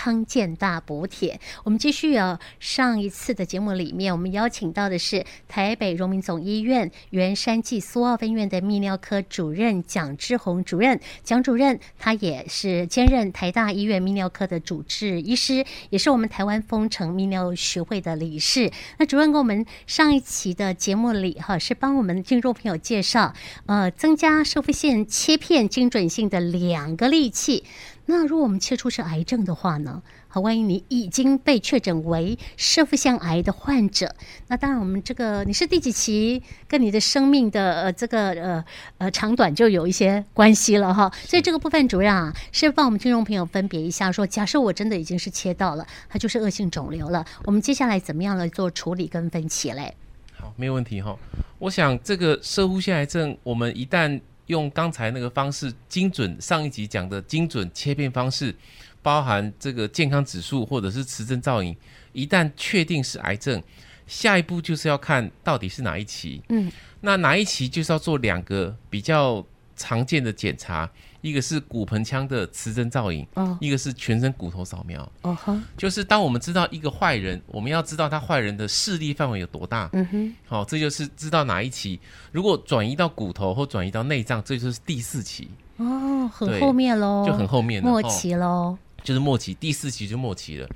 康健大补帖。我们继续啊，上一次的节目里面，我们邀请到的是台北荣民总医院原山季苏澳分院的泌尿科主任蒋志宏主任。蒋主任他也是兼任台大医院泌尿科的主治医师，也是我们台湾丰城泌尿学会的理事。那主任跟我们上一期的节目里哈，是帮我们听众朋友介绍，呃，增加摄护腺切片精准性的两个利器。那如果我们切出是癌症的话呢？好，万一你已经被确诊为射会腺癌的患者，那当然我们这个你是第几期，跟你的生命的呃这个呃呃长短就有一些关系了哈。所以这个部分主任啊，是帮我们听众朋友分别一下说，说假设我真的已经是切到了，它就是恶性肿瘤了，我们接下来怎么样来做处理跟分期嘞？好，没有问题哈。我想这个射护腺癌症，我们一旦用刚才那个方式精准，上一集讲的精准切片方式，包含这个健康指数或者是磁振造影，一旦确定是癌症，下一步就是要看到底是哪一期。嗯，那哪一期就是要做两个比较常见的检查。一个是骨盆腔的磁针造影，哦，一个是全身骨头扫描。哦哈，就是当我们知道一个坏人，我们要知道他坏人的势力范围有多大。嗯哼，好，这就是知道哪一期。如果转移到骨头或转移到内脏，这就是第四期。哦，很后面喽，就很后面末期喽，哦，就是末期，第四期就末期了。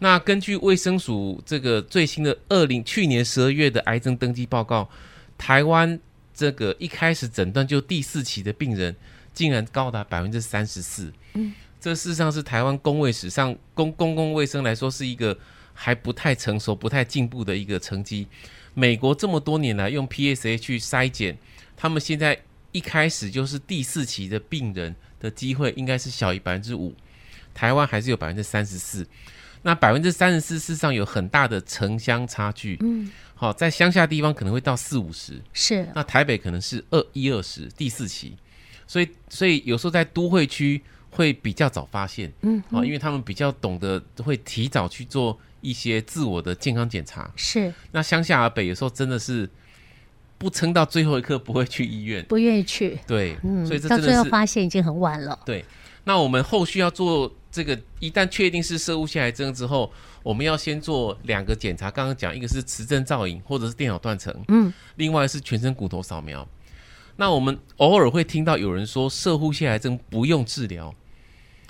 那根据卫生署这个最新的二零去年十二月的癌症登记报告，台湾这个一开始诊断就第四期的病人。竟然高达百分之三十四，嗯，这事实上是台湾公卫史上公公共卫生来说是一个还不太成熟、不太进步的一个成绩。美国这么多年来用 PSA 去筛检，他们现在一开始就是第四期的病人的机会应该是小于百分之五，台湾还是有百分之三十四。那百分之三十四事实上有很大的城乡差距，嗯，好，在乡下地方可能会到四五十，是，那台北可能是二一二十，第四期。所以，所以有时候在都会区会比较早发现，嗯，啊，因为他们比较懂得会提早去做一些自我的健康检查。是，那乡下而北有时候真的是不撑到最后一刻不会去医院，不愿意去。对，嗯，所以这到最后发现已经很晚了。对，那我们后续要做这个，一旦确定是摄护腺癌症之后，我们要先做两个检查。刚刚讲一个是磁振造影或者是电脑断层，嗯，另外是全身骨头扫描。那我们偶尔会听到有人说射护腺癌症不用治疗，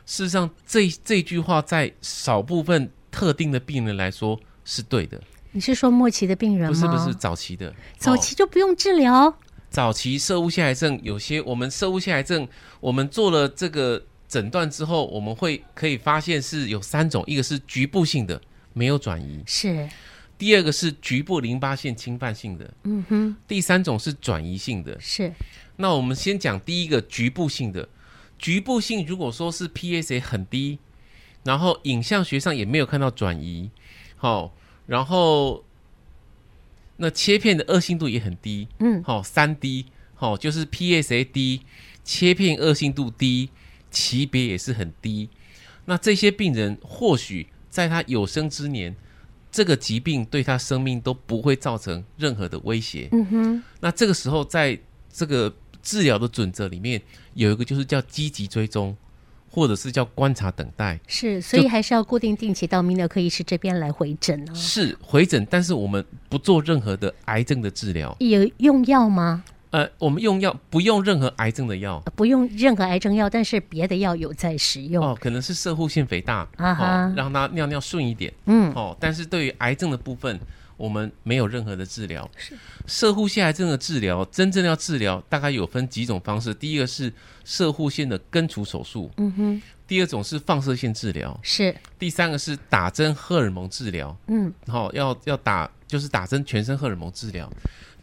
事实上这这句话在少部分特定的病人来说是对的。你是说末期的病人吗？不是不是，早期的，早期就不用治疗。哦，早期摄物腺癌症有些我们摄物腺癌症，我们做了这个诊断之后，我们会可以发现是有三种，一个是局部性的，没有转移，是。第二个是局部淋巴腺侵犯性的，嗯哼。第三种是转移性的，是。那我们先讲第一个局部性的，局部性如果说是 PSA 很低，然后影像学上也没有看到转移，好，然后那切片的恶性度也很低，嗯，好，三低，好，就是 PSA 低，切片恶性度低，级别也是很低。那这些病人或许在他有生之年。这个疾病对他生命都不会造成任何的威胁。嗯哼。那这个时候，在这个治疗的准则里面，有一个就是叫积极追踪，或者是叫观察等待。是，所以还是要固定定期到泌尿科医师这边来回诊哦。是回诊，但是我们不做任何的癌症的治疗。有用药吗？呃，我们用药不用任何癌症的药，不用任何癌症药，但是别的药有在使用哦。可能是射护腺肥大啊让它尿尿顺一点。嗯，哦，但是对于癌症的部分，我们没有任何的治疗。是射护腺癌症的治疗，真正要治疗，大概有分几种方式。第一个是射护腺的根除手术，嗯哼。第二种是放射线治疗，是。第三个是打针荷尔蒙治疗，嗯，好，要要打就是打针全身荷尔蒙治疗。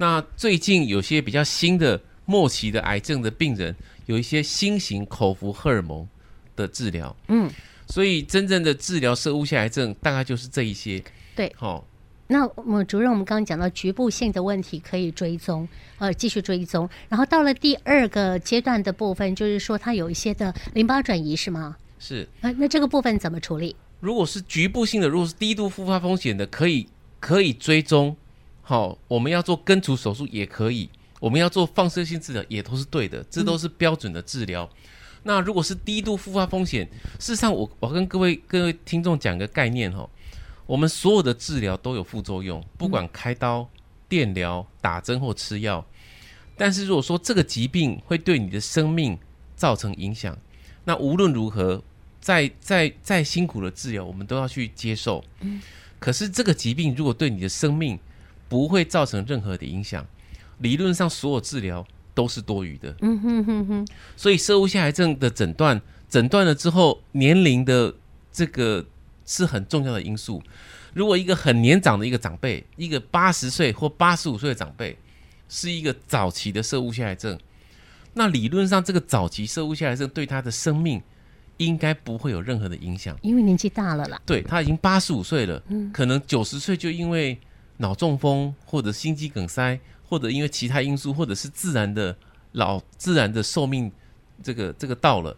那最近有些比较新的末期的癌症的病人，有一些新型口服荷尔蒙的治疗。嗯，所以真正的治疗射物腺癌症大概就是这一些。对，好、哦。那我们主任，我们刚刚讲到局部性的问题可以追踪，呃，继续追踪。然后到了第二个阶段的部分，就是说它有一些的淋巴转移，是吗？是。那那这个部分怎么处理？如果是局部性的，如果是低度复发风险的，可以可以追踪。好，我们要做根除手术也可以，我们要做放射性治疗也都是对的，这都是标准的治疗。那如果是低度复发风险，事实上我我跟各位各位听众讲个概念哈，我们所有的治疗都有副作用，不管开刀、电疗、打针或吃药。但是如果说这个疾病会对你的生命造成影响，那无论如何，再再再辛苦的治疗，我们都要去接受。可是这个疾病如果对你的生命不会造成任何的影响，理论上所有治疗都是多余的。嗯哼哼哼。所以摄护腺癌症的诊断，诊断了之后，年龄的这个是很重要的因素。如果一个很年长的一个长辈，一个八十岁或八十五岁的长辈，是一个早期的摄护腺癌症，那理论上这个早期摄护腺癌症对他的生命应该不会有任何的影响，因为年纪大了啦。对，他已经八十五岁了，嗯，可能九十岁就因为脑中风或者心肌梗塞，或者因为其他因素，或者是自然的老自然的寿命这个这个到了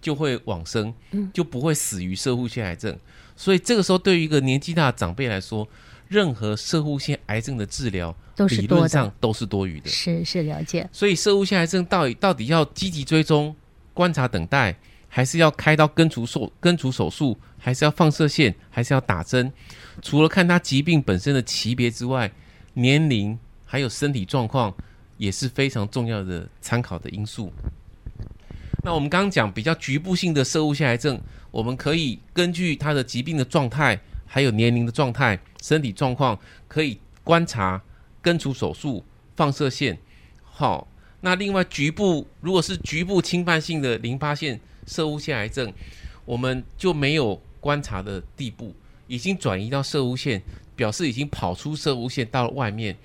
就会往生，就不会死于射护腺癌症。所以这个时候对于一个年纪大的长辈来说，任何射护腺癌症的治疗理论上都是多余的，是是了解。所以射护腺癌症到底到底要积极追踪、观察、等待，还是要开刀根除手根除手术，还是要放射线，还是要打针？除了看他疾病本身的级别之外，年龄还有身体状况也是非常重要的参考的因素。那我们刚刚讲比较局部性的摄护腺癌症，我们可以根据他的疾病的状态。还有年龄的状态、身体状况可以观察、根除手术、放射线。好，那另外局部如果是局部侵犯性的淋巴腺摄护腺癌症，我们就没有观察的地步，已经转移到摄护腺，表示已经跑出摄护腺到了外面。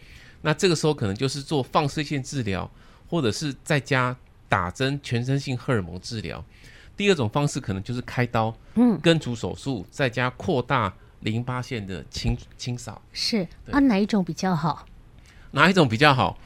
那这个时候可能就是做放射线治疗，或者是在家打针全身性荷尔蒙治疗。第二种方式可能就是开刀，嗯，根除手术，在家扩大。淋巴腺的清清扫是啊，哪一种比较好？哪一种比较好？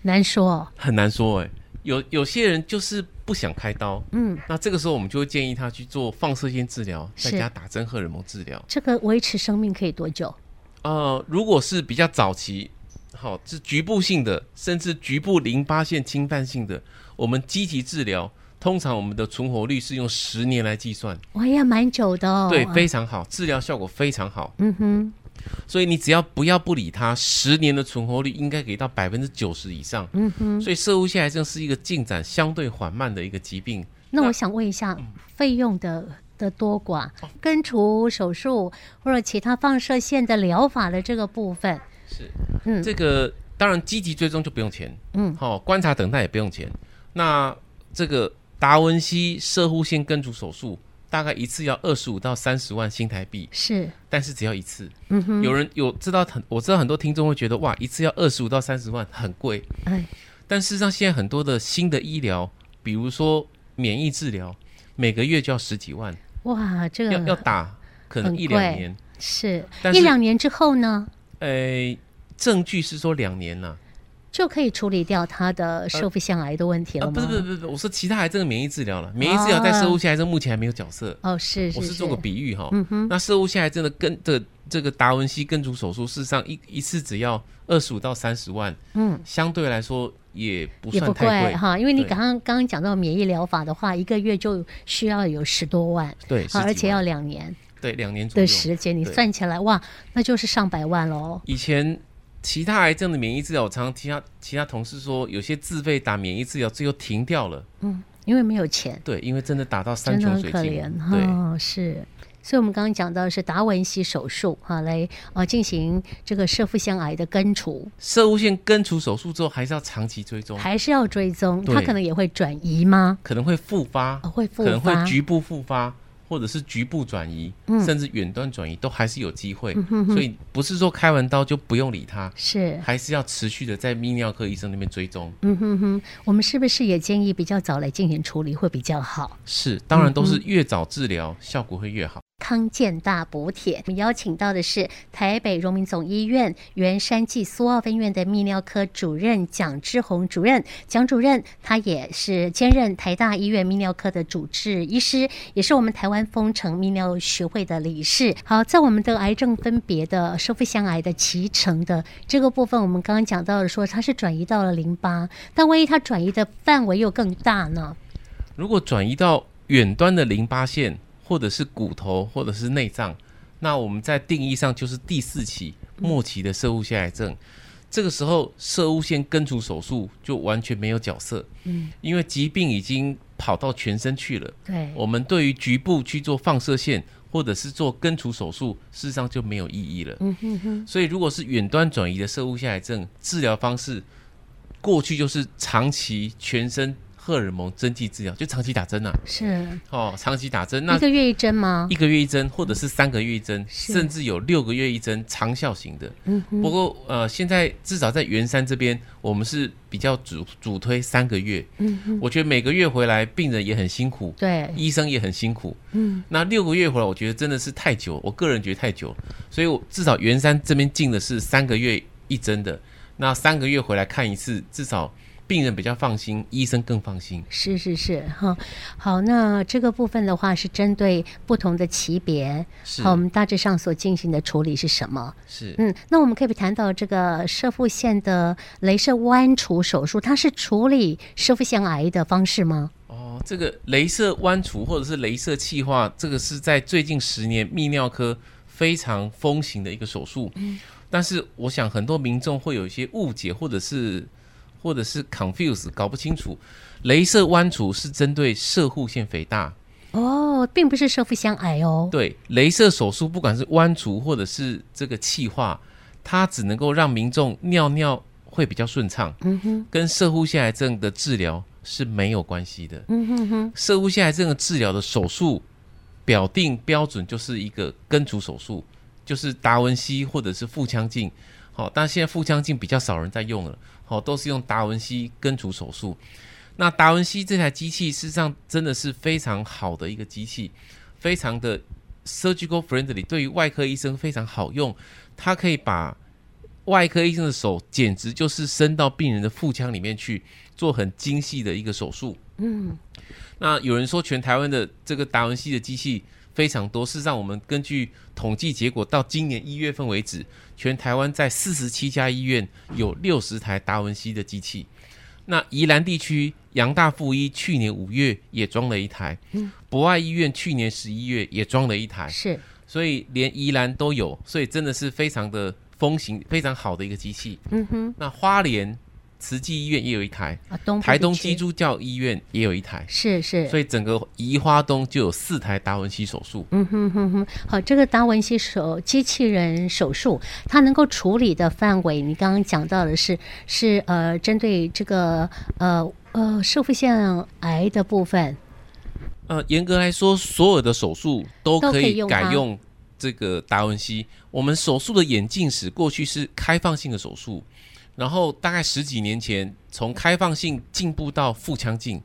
难说，很难说哎。有有些人就是不想开刀，嗯，那这个时候我们就会建议他去做放射线治疗，再加打针荷尔蒙治疗。这个维持生命可以多久？呃，如果是比较早期，好，是局部性的，甚至局部淋巴腺侵犯性的，我们积极治疗。通常我们的存活率是用十年来计算，哇也，蛮久的哦。对，非常好，治疗效果非常好。嗯哼，所以你只要不要不理它，十年的存活率应该给到百分之九十以上。嗯哼，所以摄护腺癌症是一个进展相对缓慢的一个疾病。那我想问一下，费用的的多寡，根除手术或者其他放射线的疗法的这个部分，是，嗯，这个当然积极追踪就不用钱，嗯，好，观察等待也不用钱。那这个。达文西射护腺根除手术大概一次要二十五到三十万新台币，是，但是只要一次。嗯哼，有人有知道很，我知道很多听众会觉得哇，一次要二十五到三十万很贵。哎，但事实上现在很多的新的医疗，比如说免疫治疗，每个月就要十几万。哇，这个要要打可能一两年，是，是一两年之后呢？哎，证据是说两年了。就可以处理掉他的摄护腺癌的问题了吗？不是不是不是，我说其他癌症的免疫治疗了。免疫治疗在摄护腺癌症目前还没有角色。哦，是，是，我是做个比喻哈。嗯哼。那摄护腺癌症的根的这个达文西根除手术，事实上一一次只要二十五到三十万。嗯。相对来说也不算太贵哈，因为你刚刚刚刚讲到免疫疗法的话，一个月就需要有十多万。对。好，而且要两年。对，两年左右的时间，你算起来哇，那就是上百万喽。以前。其他癌症的免疫治疗，我常常听他其他同事说，有些自费打免疫治疗，最后停掉了。嗯，因为没有钱。对，因为真的打到山穷水尽。真的很可怜。对、哦，是。所以，我们刚刚讲到的是达文西手术，哈，来啊进行这个射腹腺癌的根除。摄护腺根除手术之后，还是要长期追踪。还是要追踪，它可能也会转移吗？可能会复发、哦，会复发，可能会局部复发。或者是局部转移，嗯、甚至远端转移，都还是有机会。嗯、哼哼，所以不是说开完刀就不用理它，是还是要持续的在泌尿科医生那边追踪。嗯哼哼，我们是不是也建议比较早来进行处理会比较好？是，当然都是越早治疗、嗯、效果会越好。康健大补帖，我们邀请到的是台北荣民总医院员山暨苏澳分院的泌尿科主任蒋志宏主任。蒋主任他也是兼任台大医院泌尿科的主治医师，也是我们台湾丰城泌尿学会的理事。好，在我们的癌症分别的摄护腺癌的脐橙的这个部分，我们刚刚讲到了说它是转移到了淋巴，但万一它转移的范围又更大呢？如果转移到远端的淋巴腺，或者是骨头，或者是内脏，那我们在定义上就是第四期末期的射物腺癌症。这个时候，射物腺根除手术就完全没有角色，嗯，因为疾病已经跑到全身去了。对，我们对于局部去做放射线或者是做根除手术，事实上就没有意义了。嗯哼哼。所以，如果是远端转移的射物腺癌症，治疗方式过去就是长期全身。荷尔蒙针剂治疗就长期打针呐、啊，是哦，长期打针，那一个月一针吗？一个月一针，或者是三个月一针，甚至有六个月一针，长效型的。嗯，不过呃，现在至少在圆山这边，我们是比较主主推三个月。嗯，我觉得每个月回来，病人也很辛苦，对，医生也很辛苦。嗯，那六个月回来，我觉得真的是太久，我个人觉得太久，所以我至少圆山这边进的是三个月一针的，那三个月回来看一次，至少。病人比较放心，医生更放心。是是是，哈，好，那这个部分的话是针对不同的级别，是好，我们大致上所进行的处理是什么？是，嗯，那我们可以谈到这个射腹腺的镭射弯除手术，它是处理射腹腺癌的方式吗？哦，这个镭射弯除或者是镭射气化，这个是在最近十年泌尿科非常风行的一个手术。嗯，但是我想很多民众会有一些误解，或者是。或者是 confuse 搞不清楚，镭射弯除是针对射护腺肥大哦，并不是射护腺癌哦。对，镭射手术不管是弯除或者是这个气化，它只能够让民众尿尿会比较顺畅，嗯哼，跟射护腺癌症的治疗是没有关系的，嗯哼哼。射护腺癌症的治疗的手术表定标准就是一个根除手术，就是达文西或者是腹腔镜。好，但现在腹腔镜比较少人在用了，好，都是用达文西根除手术。那达文西这台机器事实上真的是非常好的一个机器，非常的 surgical friendly，对于外科医生非常好用。它可以把外科医生的手简直就是伸到病人的腹腔里面去做很精细的一个手术。嗯，那有人说全台湾的这个达文西的机器。非常多。事实上，我们根据统计结果，到今年一月份为止，全台湾在四十七家医院有六十台达文西的机器。那宜兰地区杨大附医去年五月也装了一台，嗯博爱医院去年十一月也装了一台，是，所以连宜兰都有，所以真的是非常的风行，非常好的一个机器。嗯哼，那花莲。慈济医院也有一台，啊、东台东基督教医院也有一台，是是，所以整个宜花东就有四台达文西手术。嗯哼哼哼，好，这个达文西手机器人手术，它能够处理的范围，你刚刚讲到的是是呃，针对这个呃呃社会腺癌的部分。呃，严格来说，所有的手术都可以改用这个达文西。我们手术的眼镜史，过去是开放性的手术。然后大概十几年前，从开放性进步到腹腔镜，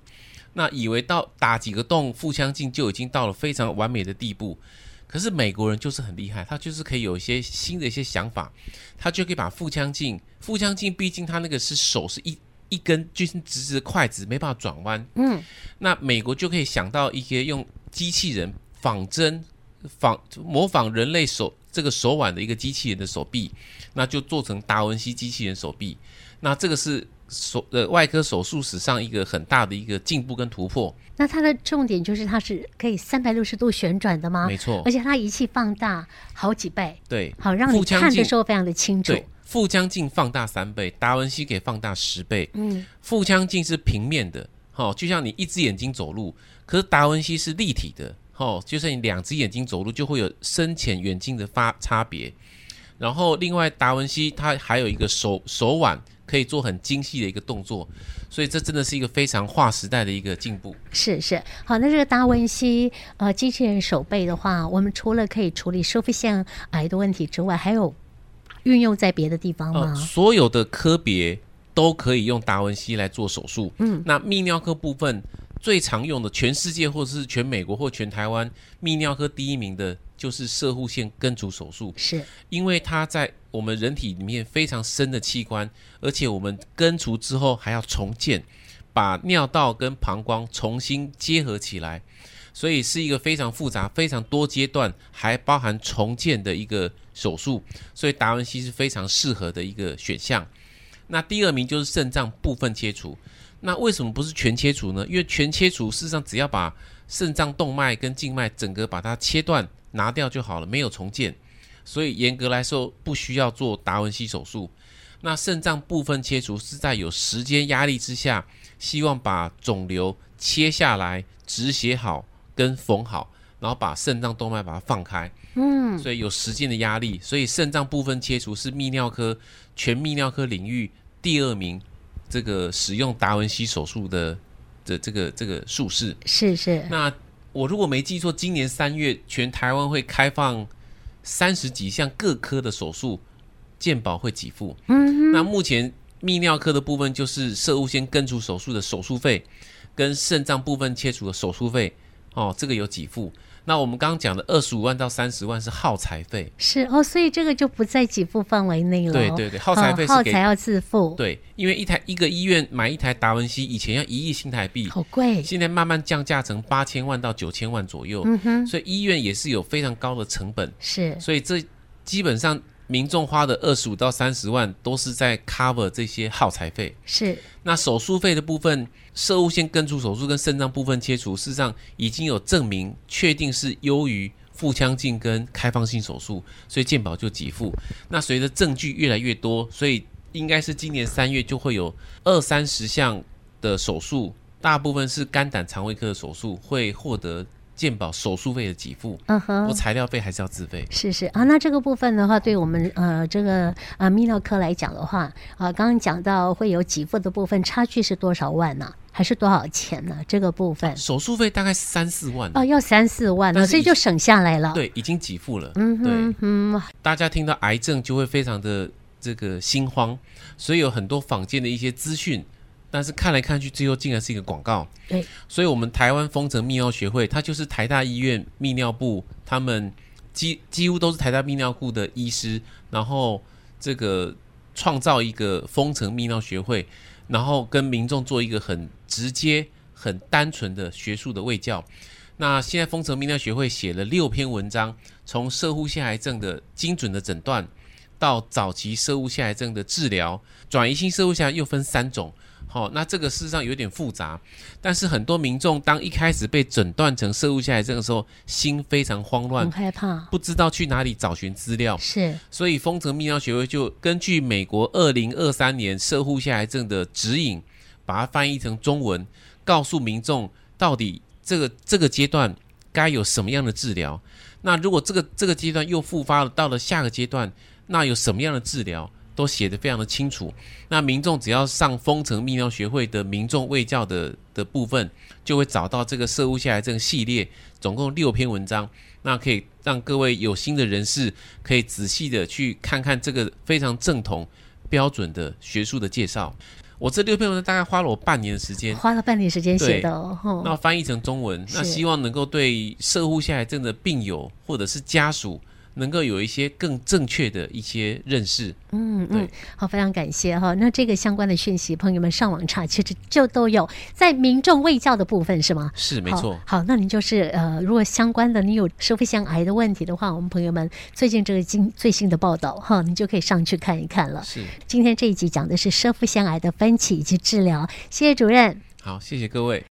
那以为到打几个洞，腹腔镜就已经到了非常完美的地步。可是美国人就是很厉害，他就是可以有一些新的一些想法，他就可以把腹腔镜，腹腔镜毕竟他那个是手是一一根就是直直的筷子，没办法转弯。嗯，那美国就可以想到一些用机器人仿真仿模仿人类手这个手腕的一个机器人的手臂。那就做成达文西机器人手臂，那这个是手呃外科手术史上一个很大的一个进步跟突破。那它的重点就是它是可以三百六十度旋转的吗？没错，而且它仪器放大好几倍，对，好让你看的时候非常的清楚。对，腹腔镜放大三倍，达文西可以放大十倍。嗯，腹腔镜是平面的，好，就像你一只眼睛走路，可是达文西是立体的，好，就是你两只眼睛走路就会有深浅远近的发差别。然后，另外达文西他还有一个手手腕可以做很精细的一个动作，所以这真的是一个非常划时代的一个进步。是是，好，那这个达文西呃机器人手背的话，我们除了可以处理收费腺癌的问题之外，还有运用在别的地方吗？呃，所有的科别都可以用达文西来做手术。嗯，那泌尿科部分最常用的，全世界或者是全美国或全台湾泌尿科第一名的，就是射护腺根除手术。是，因为它在我们人体里面非常深的器官，而且我们根除之后还要重建，把尿道跟膀胱重新结合起来，所以是一个非常复杂、非常多阶段，还包含重建的一个手术。所以达文西是非常适合的一个选项。那第二名就是肾脏部分切除。那为什么不是全切除呢？因为全切除事实上只要把肾脏动脉跟静脉整个把它切断拿掉就好了，没有重建，所以严格来说不需要做达文西手术。那肾脏部分切除是在有时间压力之下，希望把肿瘤切下来止血好跟缝好，然后把肾脏动脉把它放开。嗯，所以有时间的压力，所以肾脏部分切除是泌尿科全泌尿科领域第二名。这个使用达文西手术的的这个这个术式是是。那我如果没记错，今年三月全台湾会开放三十几项各科的手术，健保会给付。嗯，那目前泌尿科的部分就是射物腺根除手术的手术费，跟肾脏部分切除的手术费，哦，这个有给付。那我们刚刚讲的二十五万到三十万是耗材费，是哦，所以这个就不在给付范围内了。对对对，耗材费是、哦、耗材要自付。对，因为一台一个医院买一台达文西以前要一亿新台币，好贵，现在慢慢降价成八千万到九千万左右。嗯哼，所以医院也是有非常高的成本。是，所以这基本上。民众花的二十五到三十万都是在 cover 这些耗材费。是，那手术费的部分，射物腺根除手术跟肾脏部分切除，事实上已经有证明，确定是优于腹腔镜跟开放性手术，所以健保就给付。那随着证据越来越多，所以应该是今年三月就会有二三十项的手术，大部分是肝胆肠胃科的手术会获得。健保手术费的给付，嗯哼，我材料费还是要自费。是是啊，那这个部分的话，对我们呃这个啊泌尿科来讲的话，啊，刚刚讲到会有给付的部分，差距是多少万呢？还是多少钱呢？这个部分手术费大概三四万哦，要三四万，所以就省下来了。对，已经给付了。嗯哼，嗯，大家听到癌症就会非常的这个心慌，所以有很多坊间的一些资讯。但是看来看去，最后竟然是一个广告。对，所以，我们台湾风城泌尿学会，它就是台大医院泌尿部，他们几几乎都是台大泌尿部的医师，然后这个创造一个风城泌尿学会，然后跟民众做一个很直接、很单纯的学术的卫教。那现在风城泌尿学会写了六篇文章，从射护腺癌症的精准的诊断，到早期射护腺癌症的治疗，转移性射护腺癌又分三种。好、哦，那这个事实上有点复杂，但是很多民众当一开始被诊断成摄护腺癌症的时候，心非常慌乱，很害怕，不知道去哪里找寻资料。是，所以丰城泌尿学会就根据美国二零二三年摄护腺癌症的指引，把它翻译成中文，告诉民众到底这个这个阶段该有什么样的治疗。那如果这个这个阶段又复发了，到了下个阶段，那有什么样的治疗？都写得非常的清楚，那民众只要上封城泌尿学会的民众卫教的的部分，就会找到这个摄护腺癌症系列，总共六篇文章，那可以让各位有心的人士可以仔细的去看看这个非常正统标准的学术的介绍。我这六篇文章大概花了我半年的时间，花了半年时间写的哦。那翻译成中文，那希望能够对摄护腺癌症的病友或者是家属。能够有一些更正确的一些认识，嗯嗯，好，非常感谢哈。那这个相关的讯息，朋友们上网查，其实就都有在民众卫教的部分，是吗？是，没错。好，那您就是呃，如果相关的你有收腹腺癌的问题的话，我们朋友们最近这个今最新的报道哈，你就可以上去看一看了。是，今天这一集讲的是收腹腺癌的分期以及治疗，谢谢主任。好，谢谢各位。